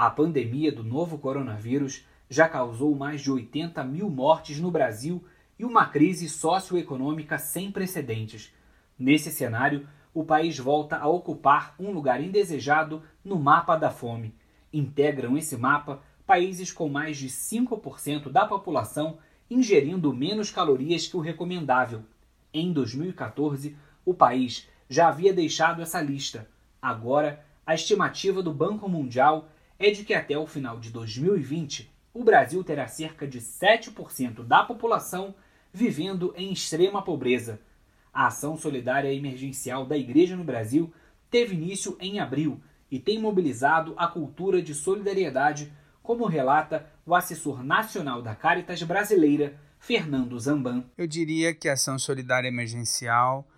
A pandemia do novo coronavírus já causou mais de 80 mil mortes no Brasil e uma crise socioeconômica sem precedentes. Nesse cenário, o país volta a ocupar um lugar indesejado no mapa da fome. Integram esse mapa países com mais de 5% da população ingerindo menos calorias que o recomendável. Em 2014, o país já havia deixado essa lista. Agora, a estimativa do Banco Mundial é de que até o final de 2020, o Brasil terá cerca de 7% da população vivendo em extrema pobreza. A ação solidária emergencial da Igreja no Brasil teve início em abril e tem mobilizado a cultura de solidariedade, como relata o assessor nacional da Caritas Brasileira, Fernando Zamban. Eu diria que a ação solidária emergencial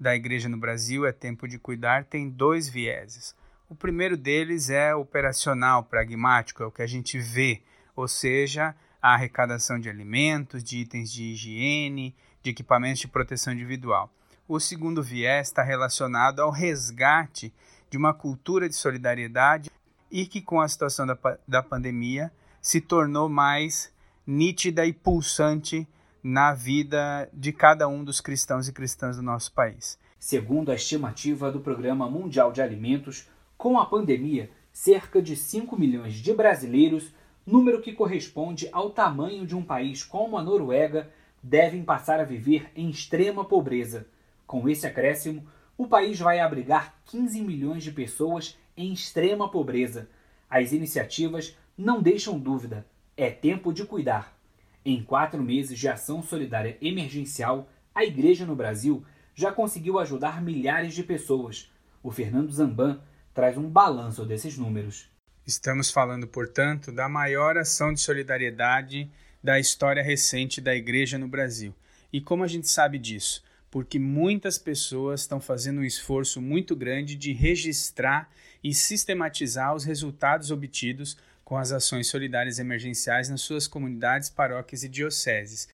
da Igreja no Brasil é Tempo de Cuidar tem dois vieses. O primeiro deles é operacional, pragmático, é o que a gente vê, ou seja, a arrecadação de alimentos, de itens de higiene, de equipamentos de proteção individual. O segundo viés está relacionado ao resgate de uma cultura de solidariedade e que, com a situação da, da pandemia, se tornou mais nítida e pulsante na vida de cada um dos cristãos e cristãs do nosso país. Segundo a estimativa do Programa Mundial de Alimentos, com a pandemia, cerca de 5 milhões de brasileiros, número que corresponde ao tamanho de um país como a Noruega, devem passar a viver em extrema pobreza. Com esse acréscimo, o país vai abrigar 15 milhões de pessoas em extrema pobreza. As iniciativas não deixam dúvida, é tempo de cuidar. Em quatro meses de ação solidária emergencial, a Igreja no Brasil já conseguiu ajudar milhares de pessoas. O Fernando Zamban traz um balanço desses números. Estamos falando, portanto, da maior ação de solidariedade da história recente da Igreja no Brasil. E como a gente sabe disso? Porque muitas pessoas estão fazendo um esforço muito grande de registrar e sistematizar os resultados obtidos com as ações solidárias emergenciais nas suas comunidades, paróquias e dioceses.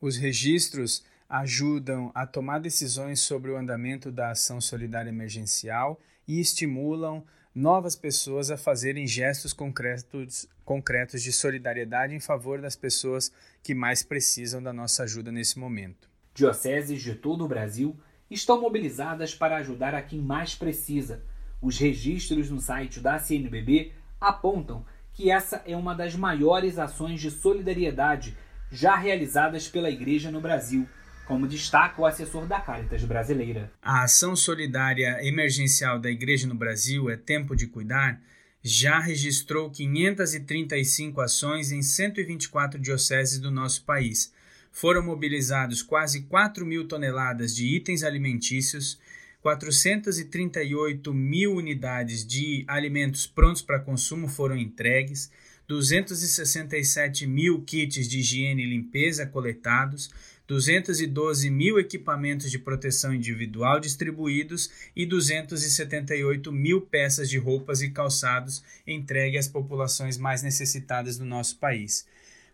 Os registros ajudam a tomar decisões sobre o andamento da ação solidária emergencial e estimulam novas pessoas a fazerem gestos concretos, concretos de solidariedade em favor das pessoas que mais precisam da nossa ajuda nesse momento. Dioceses de todo o Brasil estão mobilizadas para ajudar a quem mais precisa. Os registros no site da CNBB apontam que essa é uma das maiores ações de solidariedade já realizadas pela Igreja no Brasil, como destaca o assessor da Caritas brasileira. A ação solidária emergencial da Igreja no Brasil é Tempo de Cuidar já registrou 535 ações em 124 dioceses do nosso país. Foram mobilizados quase 4 mil toneladas de itens alimentícios 438 mil unidades de alimentos prontos para consumo foram entregues, 267 mil kits de higiene e limpeza coletados, 212 mil equipamentos de proteção individual distribuídos e 278 mil peças de roupas e calçados entregue às populações mais necessitadas do nosso país.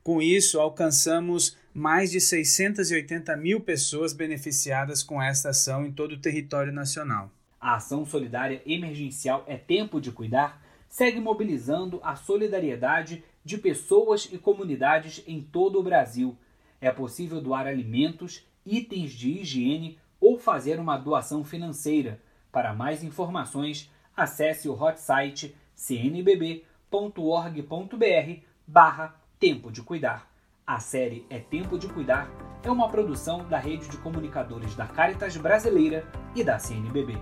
Com isso, alcançamos mais de 680 mil pessoas beneficiadas com esta ação em todo o território nacional. A ação solidária emergencial É Tempo de Cuidar segue mobilizando a solidariedade de pessoas e comunidades em todo o Brasil. É possível doar alimentos, itens de higiene ou fazer uma doação financeira. Para mais informações, acesse o hot site cnbb.org.br barra Tempo de Cuidar. A série É Tempo de Cuidar é uma produção da rede de comunicadores da Caritas Brasileira e da CNBB.